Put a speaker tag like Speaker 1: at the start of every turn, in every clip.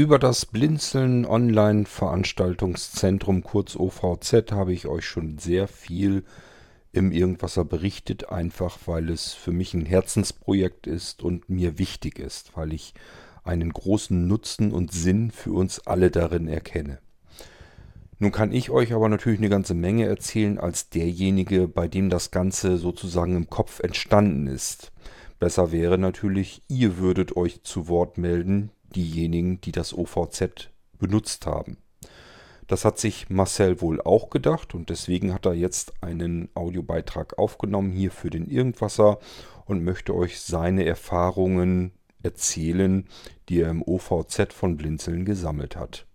Speaker 1: Über das Blinzeln Online Veranstaltungszentrum kurz OVZ habe ich euch schon sehr viel im Irgendwasser berichtet, einfach weil es für mich ein Herzensprojekt ist und mir wichtig ist, weil ich einen großen Nutzen und Sinn für uns alle darin erkenne. Nun kann ich euch aber natürlich eine ganze Menge erzählen als derjenige, bei dem das Ganze sozusagen im Kopf entstanden ist. Besser wäre natürlich, ihr würdet euch zu Wort melden, diejenigen, die das OVZ benutzt haben. Das hat sich Marcel wohl auch gedacht und deswegen hat er jetzt einen Audiobeitrag aufgenommen hier für den Irgendwasser und möchte euch seine Erfahrungen erzählen, die er im OVZ von Blinzeln gesammelt hat.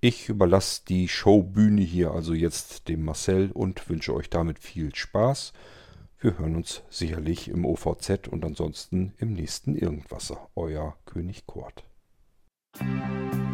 Speaker 1: Ich überlasse die Showbühne hier also jetzt dem Marcel und wünsche euch damit viel Spaß. Wir hören uns sicherlich im OVZ und ansonsten im nächsten Irgendwasser. Euer König Kurt.
Speaker 2: Irgendwasser.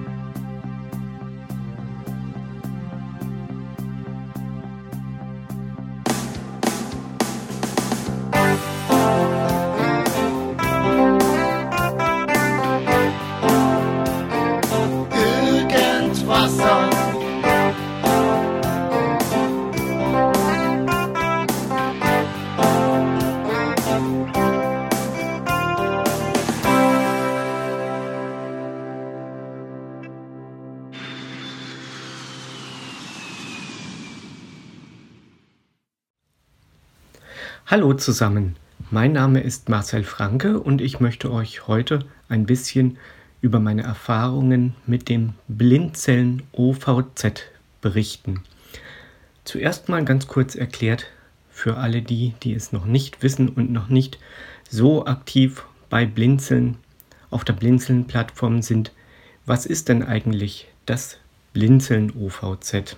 Speaker 3: Hallo zusammen, mein Name ist Marcel Franke und ich möchte euch heute ein bisschen über meine Erfahrungen mit dem Blindzellen OVZ berichten. Zuerst mal ganz kurz erklärt für alle die, die es noch nicht wissen und noch nicht so aktiv bei Blinzeln auf der Blinzeln-Plattform sind, was ist denn eigentlich das Blinzeln OVZ?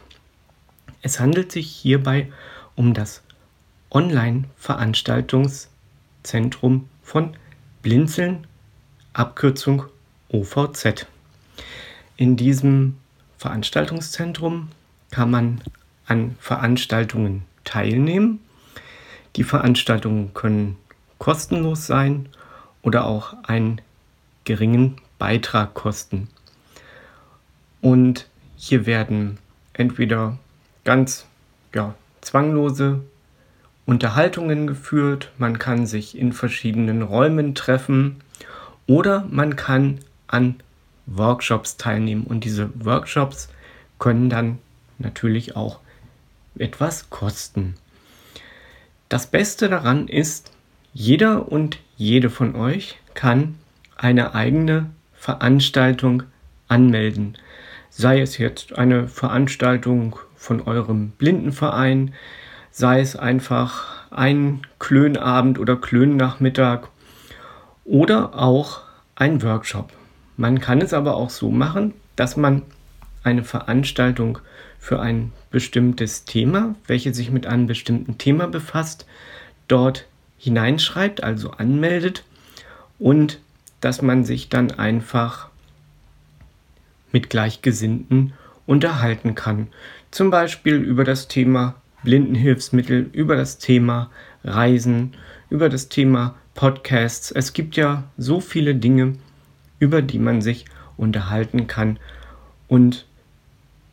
Speaker 3: Es handelt sich hierbei um das Online-Veranstaltungszentrum von Blinzeln, Abkürzung OVZ. In diesem Veranstaltungszentrum kann man an Veranstaltungen teilnehmen. Die Veranstaltungen können kostenlos sein oder auch einen geringen Beitrag kosten. Und hier werden entweder ganz ja, zwanglose Unterhaltungen geführt, man kann sich in verschiedenen Räumen treffen oder man kann an Workshops teilnehmen und diese Workshops können dann natürlich auch etwas kosten. Das Beste daran ist, jeder und jede von euch kann eine eigene Veranstaltung anmelden. Sei es jetzt eine Veranstaltung von eurem Blindenverein, sei es einfach ein Klönabend oder Klönnachmittag oder auch ein Workshop. Man kann es aber auch so machen, dass man eine Veranstaltung für ein bestimmtes Thema, welche sich mit einem bestimmten Thema befasst, dort hineinschreibt, also anmeldet und dass man sich dann einfach mit Gleichgesinnten unterhalten kann. Zum Beispiel über das Thema Blindenhilfsmittel, über das Thema Reisen, über das Thema Podcasts. Es gibt ja so viele Dinge, über die man sich unterhalten kann und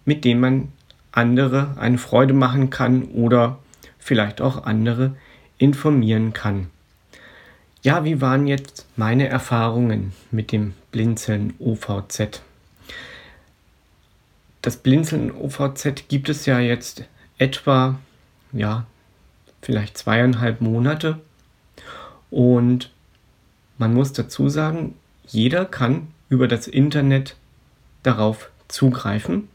Speaker 3: mit denen man andere eine Freude machen kann oder vielleicht auch andere informieren kann. Ja, wie waren jetzt meine Erfahrungen mit dem Blinzeln OVZ? Das Blinzeln OVZ gibt es ja jetzt etwa, ja, vielleicht zweieinhalb Monate. Und man muss dazu sagen, jeder kann über das Internet darauf zugreifen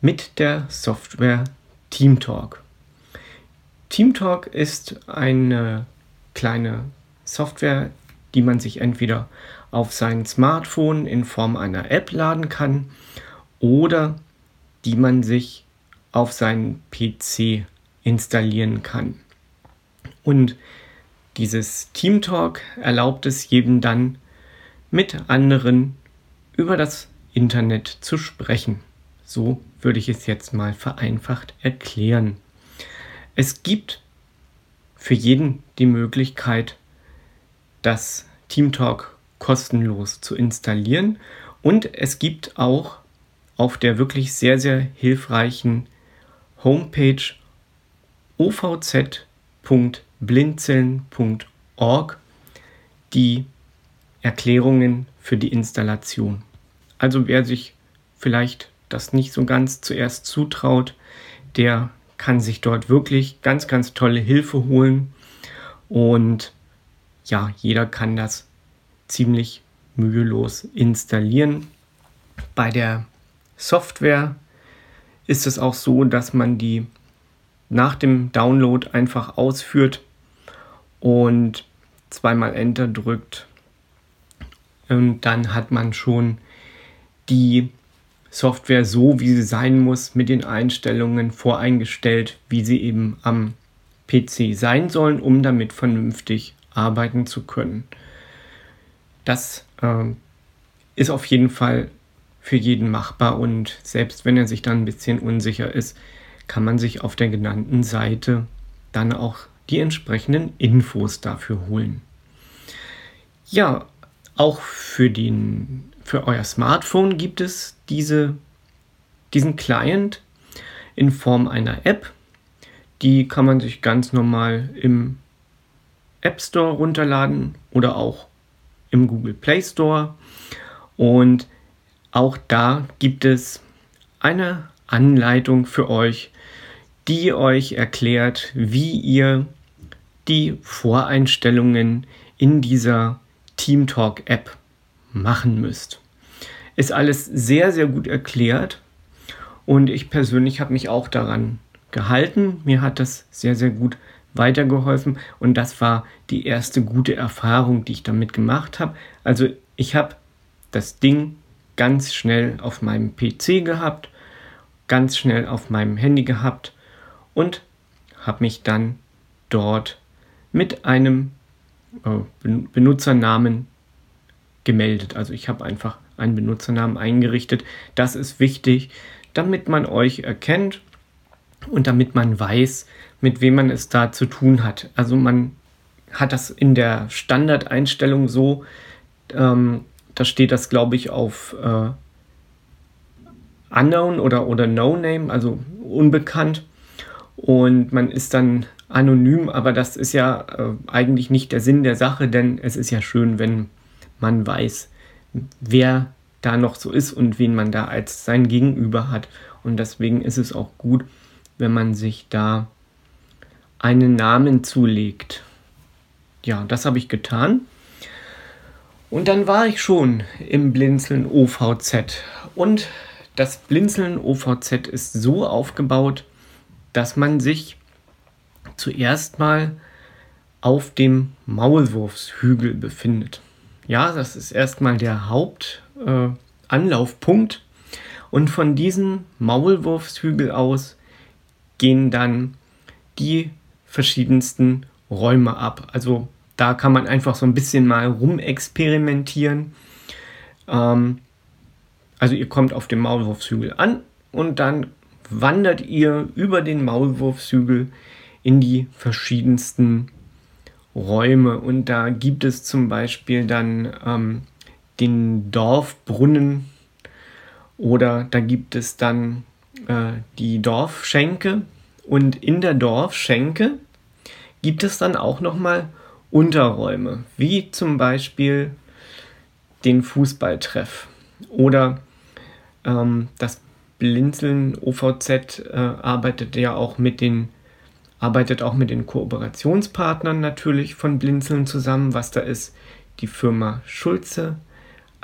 Speaker 3: mit der Software TeamTalk. TeamTalk ist eine kleine Software, die man sich entweder auf sein Smartphone in Form einer App laden kann oder die man sich auf seinen PC installieren kann. Und dieses TeamTalk erlaubt es jedem dann, mit anderen über das Internet zu sprechen. So würde ich es jetzt mal vereinfacht erklären. Es gibt für jeden die Möglichkeit, das TeamTalk kostenlos zu installieren Und es gibt auch auf der wirklich sehr, sehr hilfreichen Homepage ovz.blinzeln.org die Erklärungen für die Installation. Also wer sich vielleicht das nicht so ganz zuerst zutraut, der kann sich dort wirklich ganz, ganz tolle Hilfe holen. Und ja, jeder kann das ziemlich mühelos installieren. Bei der Software ist es auch so, dass man die nach dem Download einfach ausführt und zweimal Enter drückt. Und dann hat man schon die Software so, wie sie sein muss, mit den Einstellungen voreingestellt, wie sie eben am PC sein sollen, um damit vernünftig arbeiten zu können. Das äh, ist auf jeden Fall für jeden machbar und selbst wenn er sich dann ein bisschen unsicher ist, kann man sich auf der genannten Seite dann auch die entsprechenden Infos dafür holen. Ja, auch für, den, für euer Smartphone gibt es diese, diesen Client in Form einer App. Die kann man sich ganz normal im App Store runterladen oder auch im Google Play Store. Und auch da gibt es eine Anleitung für euch, die euch erklärt, wie ihr die Voreinstellungen in dieser TeamTalk App machen müsst. Ist alles sehr, sehr gut erklärt und ich persönlich habe mich auch daran gehalten. Mir hat das sehr, sehr gut weitergeholfen und das war die erste gute Erfahrung, die ich damit gemacht habe. Also ich habe das Ding ganz schnell auf meinem PC gehabt, ganz schnell auf meinem Handy gehabt und habe mich dann dort mit einem äh, Benutzernamen gemeldet. Also ich habe einfach einen Benutzernamen eingerichtet. Das ist wichtig, damit man euch erkennt und damit man weiß, mit wem man es da zu tun hat. Also man hat das in der Standardeinstellung so, ähm, da steht das, glaube ich, auf äh, Unknown oder, oder No Name, also unbekannt. Und man ist dann anonym, aber das ist ja äh, eigentlich nicht der Sinn der Sache, denn es ist ja schön, wenn man weiß, wer da noch so ist und wen man da als sein Gegenüber hat. Und deswegen ist es auch gut, wenn man sich da einen Namen zulegt. Ja, das habe ich getan. Und dann war ich schon im Blinzeln OVZ. Und das Blinzeln OVZ ist so aufgebaut, dass man sich zuerst mal auf dem Maulwurfshügel befindet. Ja, das ist erstmal der Hauptanlaufpunkt. Äh, und von diesem Maulwurfshügel aus gehen dann die verschiedensten Räume ab. Also da kann man einfach so ein bisschen mal rumexperimentieren. Ähm, also ihr kommt auf dem Maulwurfshügel an und dann wandert ihr über den Maulwurfshügel in die verschiedensten Räume. Und da gibt es zum Beispiel dann ähm, den Dorfbrunnen oder da gibt es dann äh, die Dorfschenke. Und in der Dorfschenke gibt es dann auch nochmal Unterräume, wie zum Beispiel den Fußballtreff oder ähm, das Blinzeln OVZ äh, arbeitet ja auch mit den arbeitet auch mit den Kooperationspartnern natürlich von Blinzeln zusammen, was da ist. Die Firma Schulze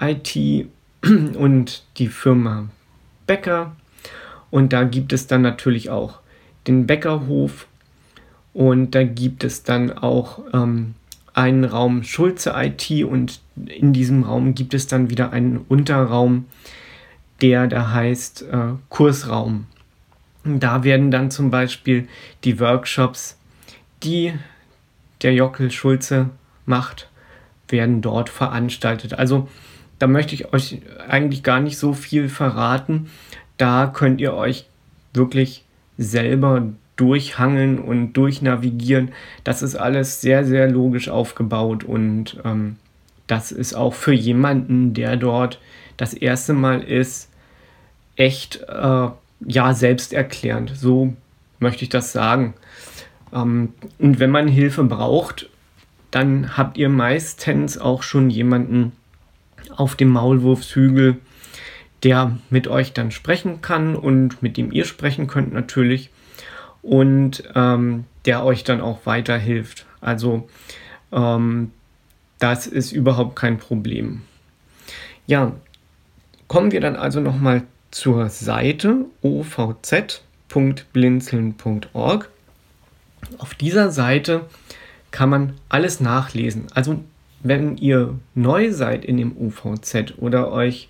Speaker 3: IT und die Firma Becker. Und da gibt es dann natürlich auch den Bäckerhof und da gibt es dann auch ähm, einen Raum Schulze IT und in diesem Raum gibt es dann wieder einen Unterraum, der da heißt äh, Kursraum. Da werden dann zum Beispiel die Workshops, die der Jockel Schulze macht, werden dort veranstaltet. Also da möchte ich euch eigentlich gar nicht so viel verraten. Da könnt ihr euch wirklich selber durchhangeln und durchnavigieren. Das ist alles sehr, sehr logisch aufgebaut und ähm, das ist auch für jemanden, der dort das erste Mal ist echt äh, ja selbsterklärend. So möchte ich das sagen. Ähm, und wenn man Hilfe braucht, dann habt ihr meistens auch schon jemanden auf dem Maulwurfshügel, der mit euch dann sprechen kann und mit dem ihr sprechen könnt natürlich und ähm, der euch dann auch weiterhilft. Also ähm, das ist überhaupt kein Problem. Ja, kommen wir dann also nochmal zur Seite ovz.blinzeln.org. Auf dieser Seite kann man alles nachlesen. Also wenn ihr neu seid in dem UVZ oder euch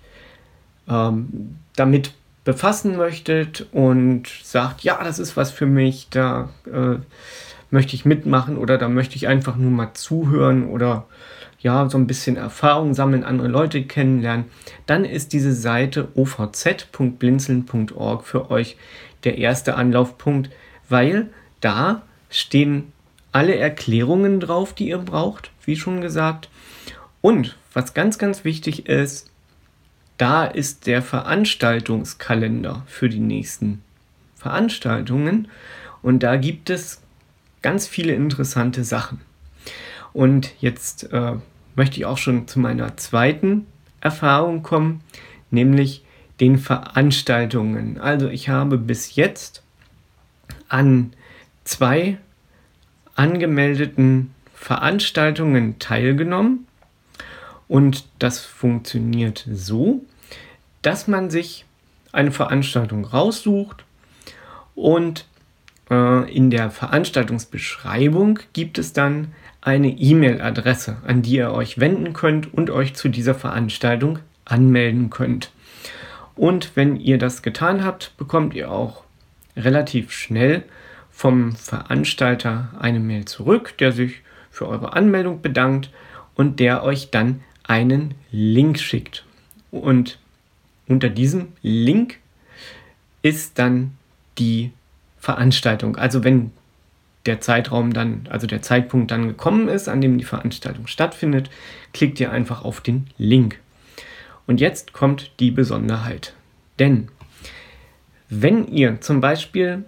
Speaker 3: ähm, damit befassen möchtet und sagt, ja, das ist was für mich, da äh, möchte ich mitmachen oder da möchte ich einfach nur mal zuhören oder ja, so ein bisschen Erfahrung sammeln, andere Leute kennenlernen, dann ist diese Seite ovz.blinzeln.org für euch der erste Anlaufpunkt, weil da stehen alle Erklärungen drauf, die ihr braucht, wie schon gesagt. Und was ganz, ganz wichtig ist, da ist der Veranstaltungskalender für die nächsten Veranstaltungen. Und da gibt es ganz viele interessante Sachen. Und jetzt äh, möchte ich auch schon zu meiner zweiten Erfahrung kommen, nämlich den Veranstaltungen. Also ich habe bis jetzt an zwei angemeldeten Veranstaltungen teilgenommen und das funktioniert so, dass man sich eine Veranstaltung raussucht und äh, in der Veranstaltungsbeschreibung gibt es dann eine E-Mail-Adresse, an die ihr euch wenden könnt und euch zu dieser Veranstaltung anmelden könnt. Und wenn ihr das getan habt, bekommt ihr auch relativ schnell vom Veranstalter eine Mail zurück, der sich für eure Anmeldung bedankt und der euch dann einen Link schickt. Und unter diesem Link ist dann die Veranstaltung. Also wenn der Zeitraum dann, also der Zeitpunkt dann gekommen ist, an dem die Veranstaltung stattfindet, klickt ihr einfach auf den Link. Und jetzt kommt die Besonderheit. Denn wenn ihr zum Beispiel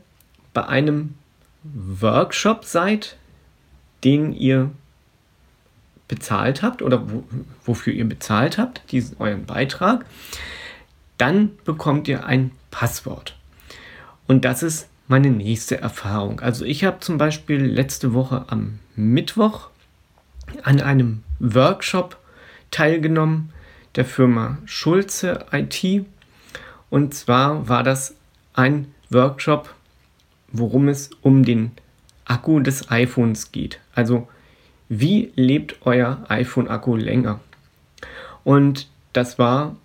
Speaker 3: bei einem Workshop seid, den ihr bezahlt habt oder wo, wofür ihr bezahlt habt, diesen euren Beitrag, dann bekommt ihr ein Passwort. Und das ist meine nächste Erfahrung. Also ich habe zum Beispiel letzte Woche am Mittwoch an einem Workshop teilgenommen der Firma Schulze IT. Und zwar war das ein Workshop, worum es um den Akku des iPhones geht. Also wie lebt euer iPhone-Akku länger? Und das war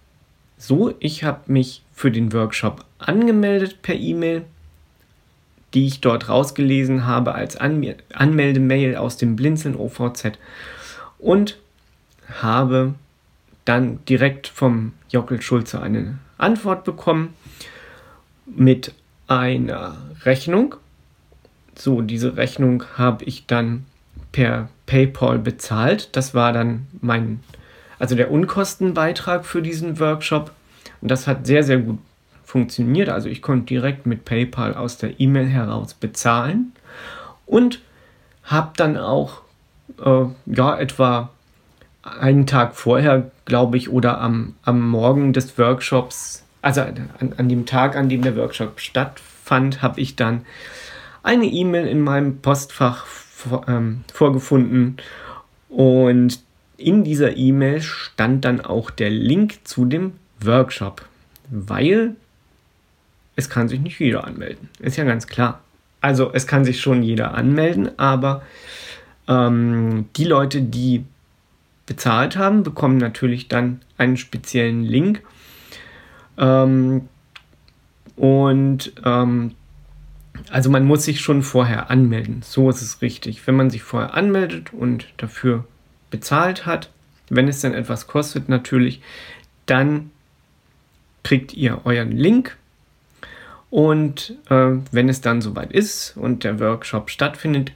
Speaker 3: so, ich habe mich für den Workshop angemeldet per E-Mail, die ich dort rausgelesen habe als An Anmeldemail aus dem Blinzeln OVZ und habe dann direkt vom Jockel Schulze eine Antwort bekommen mit einer Rechnung. So, diese Rechnung habe ich dann per PayPal bezahlt. Das war dann mein, also der Unkostenbeitrag für diesen Workshop. Und das hat sehr, sehr gut funktioniert. Also ich konnte direkt mit PayPal aus der E-Mail heraus bezahlen und habe dann auch äh, ja etwa einen Tag vorher, glaube ich, oder am, am Morgen des Workshops, also an, an dem Tag, an dem der Workshop stattfand, habe ich dann eine E-Mail in meinem Postfach vor, ähm, vorgefunden und in dieser E-Mail stand dann auch der Link zu dem Workshop, weil es kann sich nicht jeder anmelden. Ist ja ganz klar. Also es kann sich schon jeder anmelden, aber ähm, die Leute, die bezahlt haben, bekommen natürlich dann einen speziellen Link. Ähm, und ähm, also man muss sich schon vorher anmelden. So ist es richtig. Wenn man sich vorher anmeldet und dafür bezahlt hat, wenn es dann etwas kostet natürlich, dann kriegt ihr euren Link und äh, wenn es dann soweit ist und der Workshop stattfindet,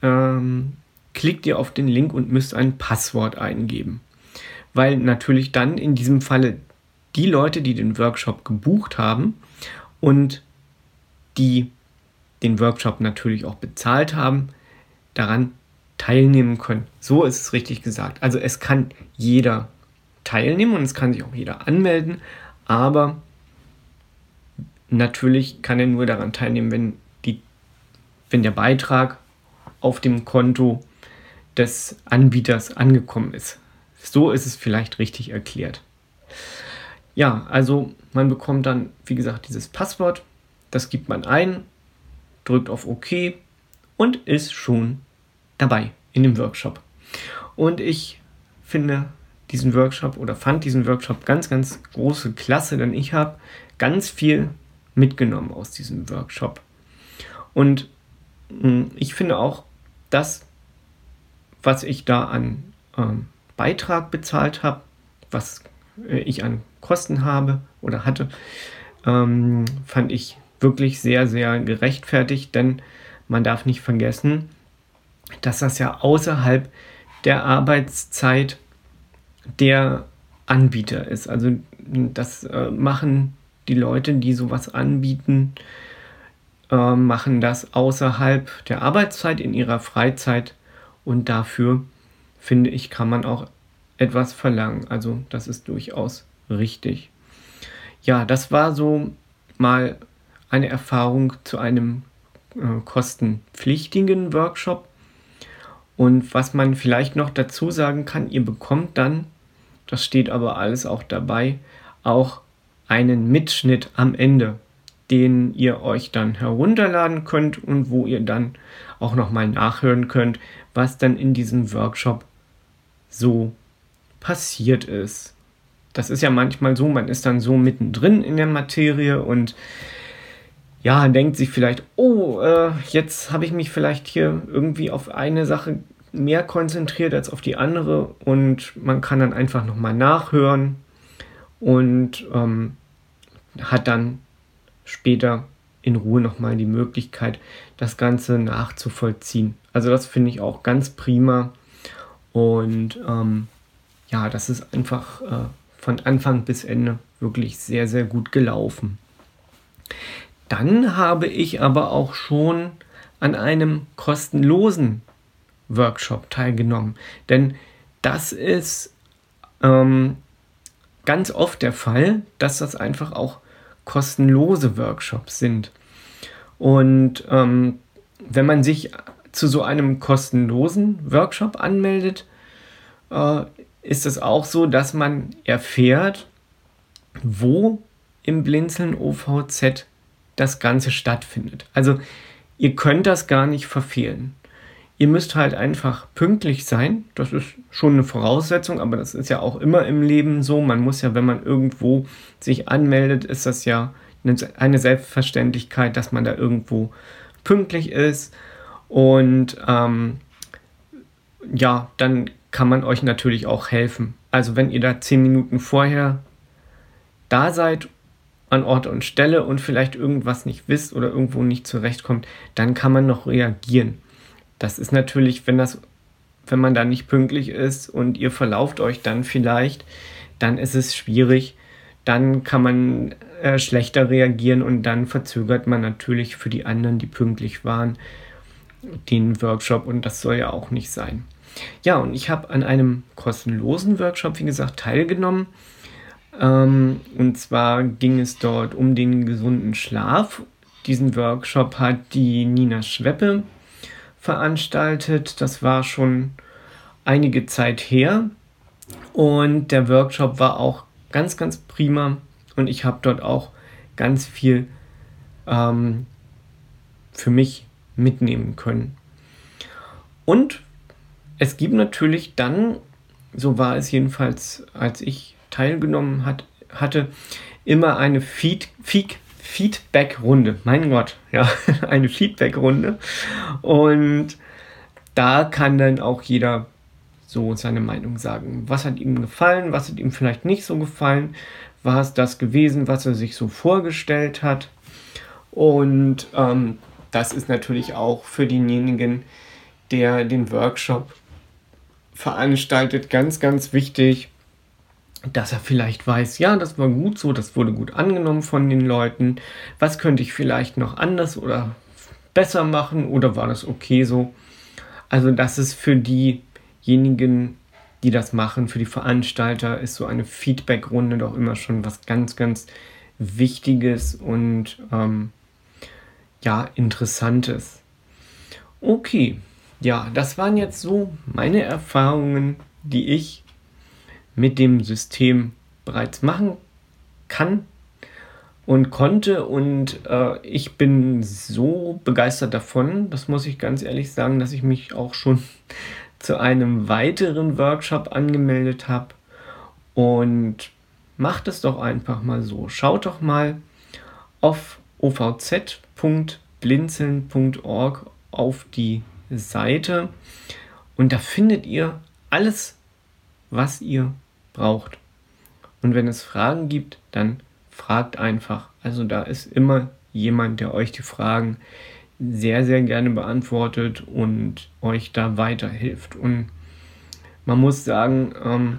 Speaker 3: ähm, klickt ihr auf den Link und müsst ein Passwort eingeben. Weil natürlich dann in diesem Falle die Leute, die den Workshop gebucht haben und die den Workshop natürlich auch bezahlt haben, daran teilnehmen können. So ist es richtig gesagt. Also es kann jeder teilnehmen und es kann sich auch jeder anmelden, aber natürlich kann er nur daran teilnehmen, wenn, die, wenn der Beitrag auf dem Konto des Anbieters angekommen ist. So ist es vielleicht richtig erklärt. Ja, also man bekommt dann, wie gesagt, dieses Passwort, das gibt man ein, drückt auf OK und ist schon dabei in dem Workshop. Und ich finde diesen Workshop oder fand diesen Workshop ganz, ganz große Klasse, denn ich habe ganz viel mitgenommen aus diesem Workshop. Und hm, ich finde auch, das, was ich da an ähm, Beitrag bezahlt habe, was äh, ich an Kosten habe oder hatte, ähm, fand ich wirklich sehr, sehr gerechtfertigt, denn man darf nicht vergessen, dass das ja außerhalb der Arbeitszeit der Anbieter ist. Also das äh, machen die Leute, die sowas anbieten, äh, machen das außerhalb der Arbeitszeit in ihrer Freizeit und dafür finde ich, kann man auch etwas verlangen. Also das ist durchaus richtig. Ja, das war so mal eine Erfahrung zu einem äh, kostenpflichtigen Workshop. Und was man vielleicht noch dazu sagen kann, ihr bekommt dann, das steht aber alles auch dabei, auch einen Mitschnitt am Ende, den ihr euch dann herunterladen könnt und wo ihr dann auch nochmal nachhören könnt, was dann in diesem Workshop so passiert ist. Das ist ja manchmal so, man ist dann so mittendrin in der Materie und ja, denkt sich vielleicht, oh, äh, jetzt habe ich mich vielleicht hier irgendwie auf eine Sache mehr konzentriert als auf die andere und man kann dann einfach nochmal nachhören und ähm, hat dann später in Ruhe nochmal die Möglichkeit, das Ganze nachzuvollziehen. Also das finde ich auch ganz prima und ähm, ja, das ist einfach äh, von Anfang bis Ende wirklich sehr, sehr gut gelaufen. Dann habe ich aber auch schon an einem kostenlosen Workshop teilgenommen. Denn das ist ähm, ganz oft der Fall, dass das einfach auch kostenlose Workshops sind. Und ähm, wenn man sich zu so einem kostenlosen Workshop anmeldet, äh, ist es auch so, dass man erfährt, wo im Blinzeln OVZ das Ganze stattfindet. Also ihr könnt das gar nicht verfehlen. Ihr müsst halt einfach pünktlich sein. Das ist schon eine Voraussetzung, aber das ist ja auch immer im Leben so. Man muss ja, wenn man irgendwo sich anmeldet, ist das ja eine Selbstverständlichkeit, dass man da irgendwo pünktlich ist. Und ähm, ja, dann kann man euch natürlich auch helfen. Also wenn ihr da zehn Minuten vorher da seid an Ort und Stelle und vielleicht irgendwas nicht wisst oder irgendwo nicht zurechtkommt, dann kann man noch reagieren. Das ist natürlich, wenn das, wenn man da nicht pünktlich ist und ihr verlauft euch dann vielleicht, dann ist es schwierig. Dann kann man äh, schlechter reagieren und dann verzögert man natürlich für die anderen, die pünktlich waren, den Workshop und das soll ja auch nicht sein. Ja, und ich habe an einem kostenlosen Workshop, wie gesagt, teilgenommen. Ähm, und zwar ging es dort um den gesunden Schlaf. Diesen Workshop hat die Nina Schweppe veranstaltet. Das war schon einige Zeit her. Und der Workshop war auch ganz, ganz prima. Und ich habe dort auch ganz viel ähm, für mich mitnehmen können. Und es gibt natürlich dann, so war es jedenfalls, als ich teilgenommen hat, hatte, immer eine Feed, Feed, Feedback-Runde. Mein Gott, ja, eine Feedback-Runde. Und da kann dann auch jeder so seine Meinung sagen. Was hat ihm gefallen, was hat ihm vielleicht nicht so gefallen, war es das gewesen, was er sich so vorgestellt hat. Und ähm, das ist natürlich auch für denjenigen, der den Workshop veranstaltet, ganz, ganz wichtig, dass er vielleicht weiß, ja, das war gut so, das wurde gut angenommen von den Leuten. Was könnte ich vielleicht noch anders oder besser machen oder war das okay so? Also das ist für diejenigen, die das machen, für die Veranstalter ist so eine Feedback-Runde doch immer schon was ganz, ganz Wichtiges und ähm, ja, Interessantes. Okay, ja, das waren jetzt so meine Erfahrungen, die ich mit dem System bereits machen kann und konnte. Und äh, ich bin so begeistert davon, das muss ich ganz ehrlich sagen, dass ich mich auch schon zu einem weiteren Workshop angemeldet habe. Und macht es doch einfach mal so. Schaut doch mal auf ovz.blinzeln.org auf die Seite und da findet ihr alles, was ihr braucht. Und wenn es Fragen gibt, dann fragt einfach. Also da ist immer jemand, der euch die Fragen sehr, sehr gerne beantwortet und euch da weiterhilft. Und man muss sagen, ähm,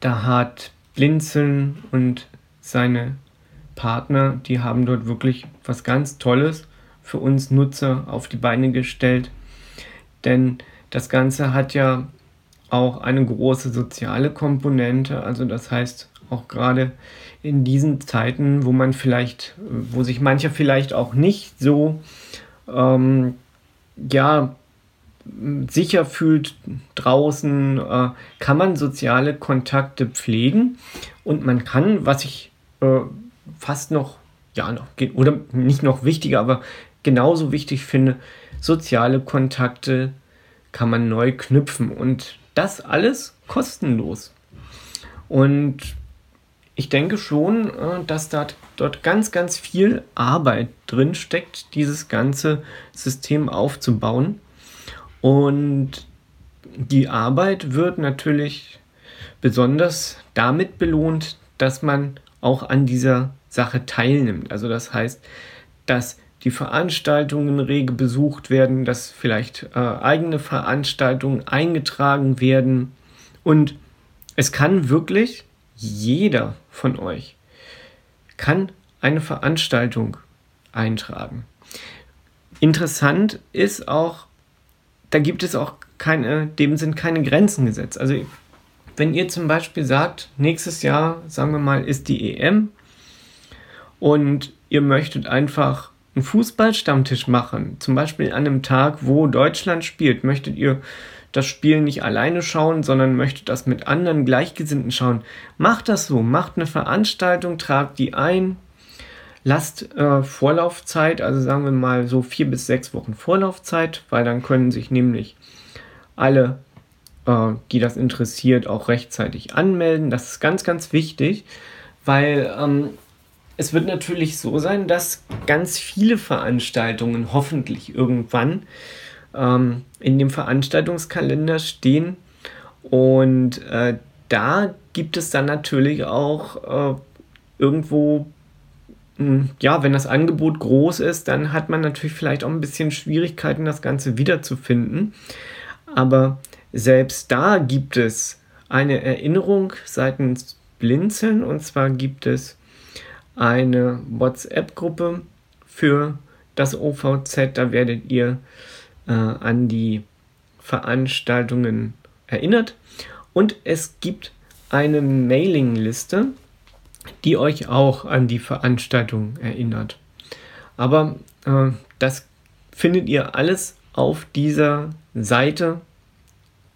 Speaker 3: da hat Blinzeln und seine Partner, die haben dort wirklich was ganz Tolles für uns Nutzer auf die Beine gestellt. Denn das Ganze hat ja auch eine große soziale Komponente. Also das heißt, auch gerade in diesen Zeiten, wo man vielleicht, wo sich mancher vielleicht auch nicht so ähm, ja, sicher fühlt draußen, äh, kann man soziale Kontakte pflegen und man kann, was ich äh, fast noch, ja, noch, oder nicht noch wichtiger, aber genauso wichtig finde, soziale Kontakte kann man neu knüpfen und das alles kostenlos. Und ich denke schon, äh, dass dort, dort ganz, ganz viel Arbeit drin steckt, dieses ganze System aufzubauen. Und die Arbeit wird natürlich besonders damit belohnt, dass man auch an dieser Sache teilnimmt. Also das heißt, dass die Veranstaltungen rege besucht werden, dass vielleicht äh, eigene Veranstaltungen eingetragen werden. Und es kann wirklich jeder von euch kann eine Veranstaltung eintragen. Interessant ist auch, da gibt es auch keine, dem sind keine Grenzen gesetzt. Also wenn ihr zum Beispiel sagt, nächstes Jahr, sagen wir mal, ist die EM und ihr möchtet einfach einen Fußballstammtisch machen, zum Beispiel an einem Tag, wo Deutschland spielt, möchtet ihr das Spiel nicht alleine schauen, sondern möchtet das mit anderen Gleichgesinnten schauen, macht das so, macht eine Veranstaltung, tragt die ein, lasst äh, Vorlaufzeit, also sagen wir mal so vier bis sechs Wochen Vorlaufzeit, weil dann können sich nämlich alle, äh, die das interessiert, auch rechtzeitig anmelden. Das ist ganz, ganz wichtig, weil ähm, es wird natürlich so sein, dass ganz viele Veranstaltungen hoffentlich irgendwann ähm, in dem Veranstaltungskalender stehen. Und äh, da gibt es dann natürlich auch äh, irgendwo, mh, hm, ja, wenn das Angebot groß ist, dann hat man natürlich vielleicht auch ein bisschen Schwierigkeiten, das Ganze wiederzufinden. Aber selbst da gibt es eine Erinnerung seitens Blinzeln und zwar gibt es eine WhatsApp-Gruppe für das OVZ. Da werdet ihr äh, an die Veranstaltungen erinnert. Und es gibt eine Mailingliste, die euch auch an die Veranstaltung erinnert. Aber äh, das findet ihr alles auf dieser Seite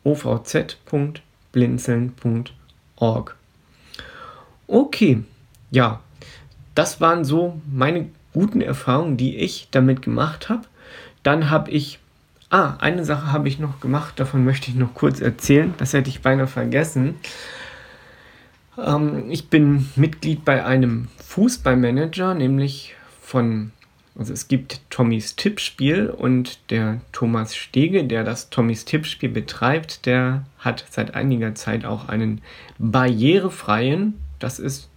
Speaker 3: ovz.blinzeln.org. Okay, ja, das waren so meine guten Erfahrungen, die ich damit gemacht habe. Dann habe ich, ah, eine Sache habe ich noch gemacht, davon möchte ich noch kurz erzählen, das hätte ich beinahe vergessen. Ähm, ich bin Mitglied bei einem Fußballmanager, nämlich von, also es gibt Tommys Tippspiel und der Thomas Stege, der das Tommys Tippspiel betreibt, der hat seit einiger Zeit auch einen barrierefreien, das ist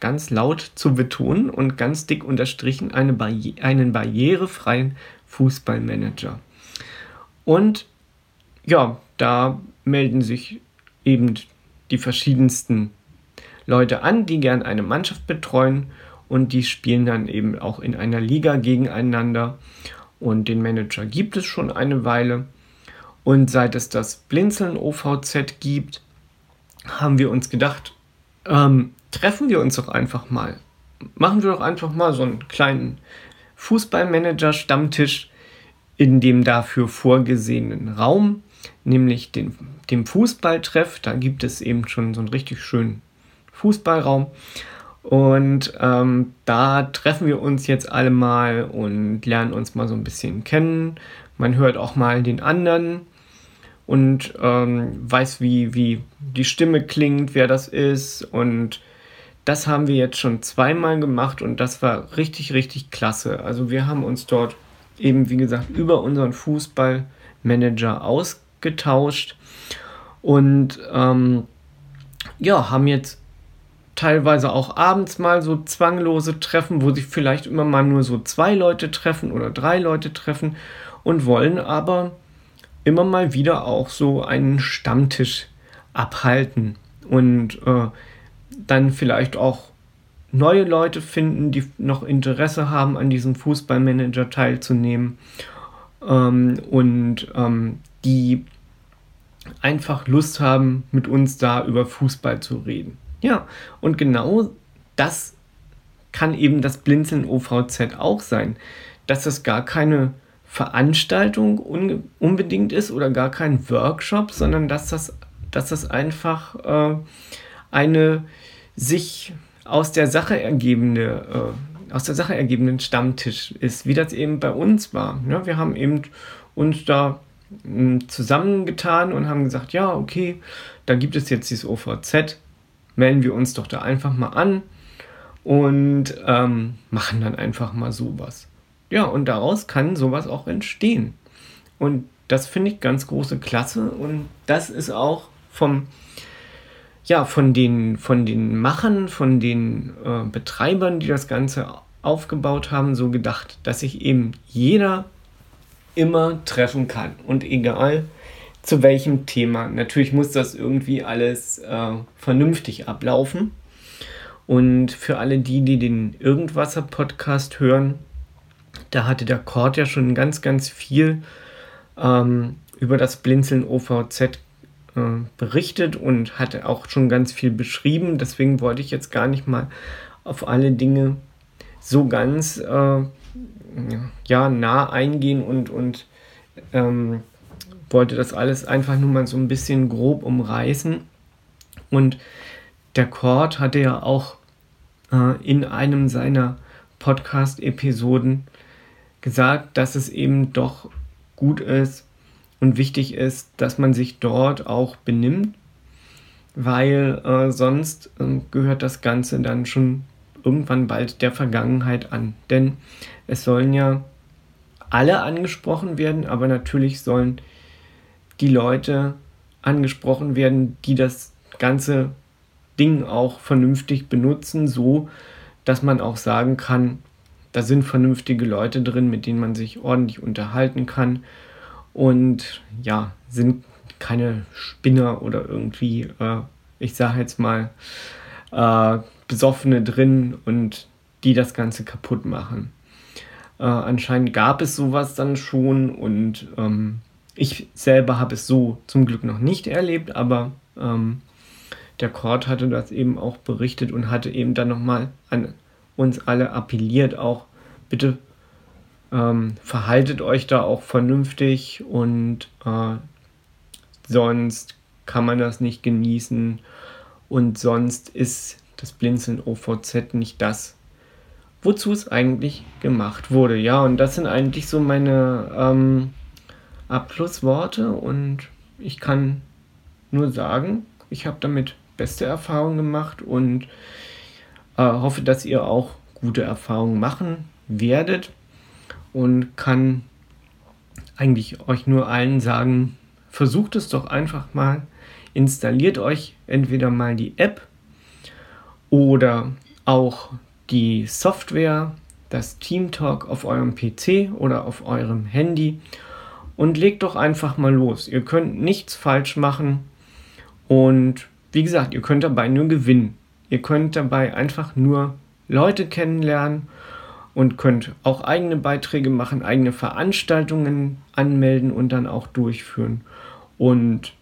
Speaker 3: ganz laut zu betonen und ganz dick unterstrichen eine Barri einen barrierefreien Fußballmanager. Und ja, da melden sich eben die verschiedensten Leute an, die gern eine Mannschaft betreuen und die spielen dann eben auch in einer Liga gegeneinander. Und den Manager gibt es schon eine Weile. Und seit es das Blinzeln OVZ gibt, haben wir uns gedacht, ähm, treffen wir uns doch einfach mal. Machen wir doch einfach mal so einen kleinen Fußballmanager-Stammtisch in dem dafür vorgesehenen Raum, nämlich den, dem Fußballtreff. Da gibt es eben schon so einen richtig schönen Fußballraum. Und ähm, da treffen wir uns jetzt alle mal und lernen uns mal so ein bisschen kennen. Man hört auch mal den anderen und ähm, weiß, wie, wie die Stimme klingt, wer das ist. Und das haben wir jetzt schon zweimal gemacht und das war richtig, richtig klasse. Also wir haben uns dort eben, wie gesagt, über unseren Fußballmanager ausgetauscht und ähm, ja, haben jetzt teilweise auch abends mal so zwanglose Treffen, wo sich vielleicht immer mal nur so zwei Leute treffen oder drei Leute treffen und wollen aber immer mal wieder auch so einen Stammtisch abhalten und äh, dann vielleicht auch neue Leute finden, die noch Interesse haben, an diesem Fußballmanager teilzunehmen ähm, und ähm, die einfach Lust haben, mit uns da über Fußball zu reden. Ja, und genau das kann eben das Blinzeln OVZ auch sein, dass es gar keine Veranstaltung unbedingt ist oder gar kein Workshop, sondern dass das, dass das einfach äh, eine sich aus der Sache ergebende, äh, aus der Sache ergebenden Stammtisch ist, wie das eben bei uns war. Ja, wir haben eben uns da hm, zusammengetan und haben gesagt, ja, okay, da gibt es jetzt dieses OVZ, melden wir uns doch da einfach mal an und ähm, machen dann einfach mal sowas. Ja, und daraus kann sowas auch entstehen. Und das finde ich ganz große Klasse und das ist auch vom, ja, von den, von den Machern, von den äh, Betreibern, die das Ganze aufgebaut haben, so gedacht, dass sich eben jeder immer treffen kann. Und egal, zu welchem Thema. Natürlich muss das irgendwie alles äh, vernünftig ablaufen. Und für alle die, die den Irgendwasser-Podcast hören, da hatte der Kord ja schon ganz, ganz viel ähm, über das Blinzeln OVZ äh, berichtet und hatte auch schon ganz viel beschrieben. Deswegen wollte ich jetzt gar nicht mal auf alle Dinge so ganz äh, ja, nah eingehen und, und ähm, wollte das alles einfach nur mal so ein bisschen grob umreißen. Und der Cord hatte ja auch äh, in einem seiner Podcast-Episoden gesagt, dass es eben doch gut ist und wichtig ist, dass man sich dort auch benimmt, weil äh, sonst äh, gehört das Ganze dann schon irgendwann bald der Vergangenheit an. Denn es sollen ja alle angesprochen werden, aber natürlich sollen die Leute angesprochen werden, die das ganze Ding auch vernünftig benutzen, so dass man auch sagen kann, da sind vernünftige Leute drin, mit denen man sich ordentlich unterhalten kann und ja, sind keine Spinner oder irgendwie, äh, ich sage jetzt mal, äh, Besoffene drin und die das Ganze kaputt machen. Äh, anscheinend gab es sowas dann schon und ähm, ich selber habe es so zum Glück noch nicht erlebt, aber ähm, der Court hatte das eben auch berichtet und hatte eben dann nochmal an uns alle appelliert, auch bitte ähm, verhaltet euch da auch vernünftig und äh, sonst kann man das nicht genießen und sonst ist das Blinzeln OVZ nicht das, wozu es eigentlich gemacht wurde. Ja, und das sind eigentlich so meine ähm, Abschlussworte und ich kann nur sagen, ich habe damit beste Erfahrungen gemacht und äh, hoffe, dass ihr auch gute Erfahrungen machen werdet und kann eigentlich euch nur allen sagen, versucht es doch einfach mal, installiert euch entweder mal die App oder auch die Software, das TeamTalk auf eurem PC oder auf eurem Handy und legt doch einfach mal los. Ihr könnt nichts falsch machen und wie gesagt, ihr könnt dabei nur gewinnen. Ihr könnt dabei einfach nur Leute kennenlernen und könnt auch eigene Beiträge machen, eigene Veranstaltungen anmelden und dann auch durchführen. Und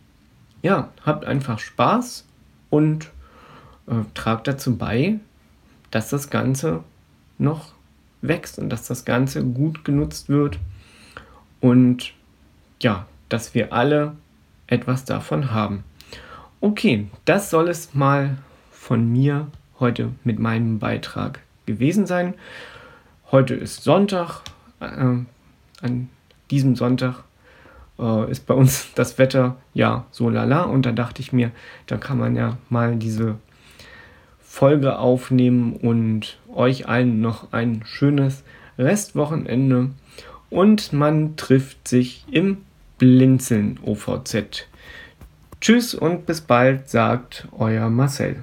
Speaker 3: ja, habt einfach Spaß und äh, tragt dazu bei, dass das Ganze noch wächst und dass das Ganze gut genutzt wird und ja, dass wir alle etwas davon haben. Okay, das soll es mal von mir heute mit meinem Beitrag gewesen sein. Heute ist Sonntag. Äh, an diesem Sonntag äh, ist bei uns das Wetter ja so lala. Und da dachte ich mir, da kann man ja mal diese Folge aufnehmen und euch allen noch ein schönes Restwochenende. Und man trifft sich im Blinzeln OVZ. Tschüss und bis bald, sagt euer Marcel.